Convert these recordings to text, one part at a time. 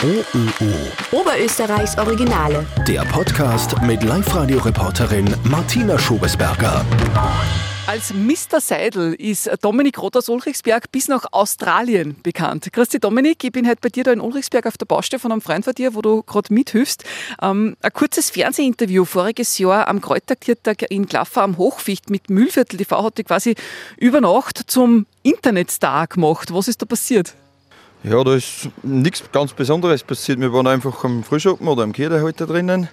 OÖO. Oberösterreichs Originale. Der Podcast mit Live-Radio-Reporterin Martina Schobesberger. Als Mr. Seidel ist Dominik Roth aus Ulrichsberg bis nach Australien bekannt. Christi Dominik, ich bin heute bei dir da in Ulrichsberg auf der Baustelle von einem Freund von dir, wo du gerade mithilfst. Ähm, ein kurzes Fernsehinterview voriges Jahr am Kräutertiertag in Glaffer am Hochficht mit Mühlviertel TV hat dich quasi über Nacht zum Internetstar gemacht. Was ist da passiert? Ja, da ist nichts ganz Besonderes passiert. Wir waren einfach am Frühschoppen oder am Kirche heute drinnen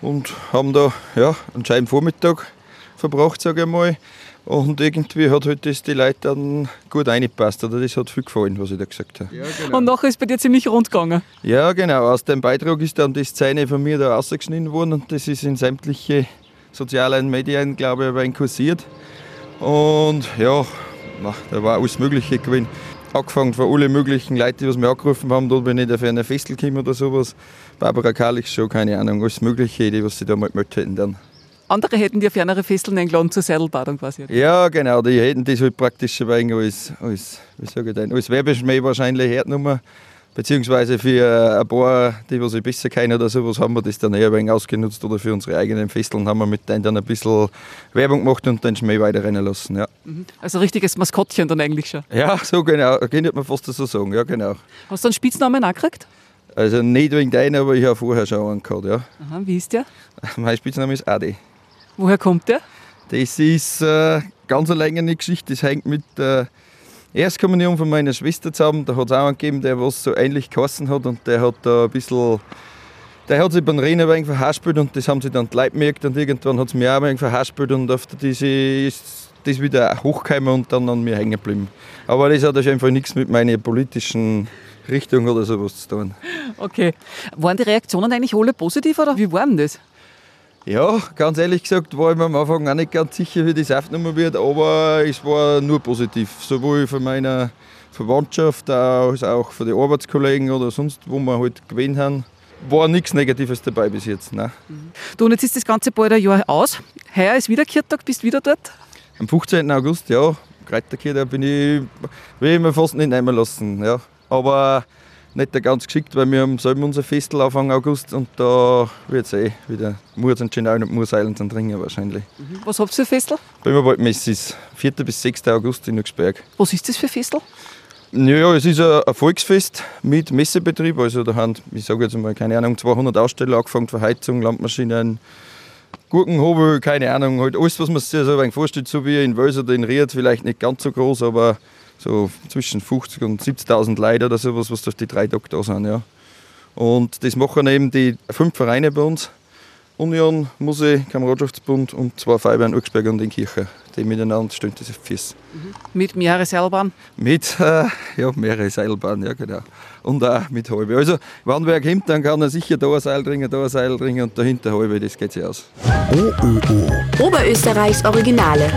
und haben da ja, einen schönen Vormittag verbracht, sage ich mal. Und irgendwie hat halt das die Leute dann gut reingepasst. Oder das hat viel gefallen, was ich da gesagt habe. Ja, genau. Und nachher ist bei dir ziemlich rund gegangen. Ja, genau. Aus dem Beitrag ist dann die Szene von mir da rausgeschnitten worden und das ist in sämtliche sozialen Medien, glaube ich, kursiert. Und ja, na, da war alles Mögliche gewesen angefangen von allen möglichen Leuten, die was mir angerufen haben, da bin ich auf eine Festel gekommen oder sowas. Barbara Karlich schon, keine Ahnung, alles Mögliche, die was sie da mal gemeldet hätten dann. Andere hätten dir fernere Festeln eingeladen zur Seidelbadung quasi. Ja, genau, die hätten das halt praktisch schon als, als, wie sage ich denn, als Werbeschmäh wahrscheinlich hergenommen. Beziehungsweise für ein paar, die was ich besser kennen oder sowas, haben wir das dann eher ein wenig ausgenutzt oder für unsere eigenen Festeln haben wir mit denen dann ein bisschen Werbung gemacht und den Schmäh weiterrennen lassen. Ja. Mhm. Also ein richtiges Maskottchen dann eigentlich schon. Ja, so genau, könnte man fast so sagen, ja genau. Hast du einen Spitznamen auch gekriegt? Also nicht wegen deinen, aber ich habe vorher schon einen gehabt, ja. Aha, wie ist der? Mein Spitzname ist Adi. Woher kommt der? Das ist äh, ganz eine längere Geschichte, das hängt mit der Erstkommunion von meiner Schwester zusammen. Da hat es auch einen gegeben, der was so ähnlich geheißen hat und der hat da ein bisschen der hat sich beim Rennen ein wenig verhaspelt und das haben sie dann die Leute gemerkt und irgendwann hat es mir auch ein wenig verhaspelt und auf diese ist das wieder hochgekommen und dann an mir hängen geblieben. Aber das hat einfach nichts mit meiner politischen Richtung oder sowas zu tun. Okay. Waren die Reaktionen eigentlich alle positiv oder wie waren das? Ja, ganz ehrlich gesagt war ich mir am Anfang auch nicht ganz sicher, wie das aufgenommen wird, aber es war nur positiv. Sowohl von meiner Verwandtschaft als auch von den Arbeitskollegen oder sonst, wo wir halt gewählt haben, war nichts Negatives dabei bis jetzt. Nein. Du, und jetzt ist das Ganze bald ein Jahr aus. Heuer ist wieder Kirtag, bist du wieder dort? Am 15. August, ja. Kräuterkirche bin ich, will ich mir fast nicht nehmen lassen. Ja. Aber nicht ganz geschickt, weil wir haben selber unser Festel Anfang August und da wird es eh wieder Murs und und Murseilen zum Trinken wahrscheinlich. Mhm. Was habt ihr für Festel? Böhmerwald Messis, 4. bis 6. August in Nuxberg. Was ist das für Festel? Ja, es ist ein Volksfest mit Messebetrieb. Also da haben, ich sage jetzt mal, keine Ahnung, 200 Aussteller angefangen von Heizung, Landmaschinen, Gurkenhobel, keine Ahnung, halt alles, was man sich so ein vorstellt, so wie in Wels oder in Ried, vielleicht nicht ganz so groß, aber so zwischen 50 und 70.000 Leute oder sowas, was durch die drei da sind. Ja. Und das machen eben die fünf Vereine bei uns. Union, Musee, Kameradschaftsbund und zwei Feuerwehren Uxberg und in Kirche, die miteinander stehen diese Fies. Mhm. Mit mehreren Seilbahnen? Mit, äh, ja, mehrere Seilbahnen, ja genau. Und auch mit halbe. Also, wenn wer kommt, dann kann er sicher da ein Seil dringen, da ein Seil dringen und dahinter halbe, das geht sich aus. OÖO. Oberösterreichs Originale.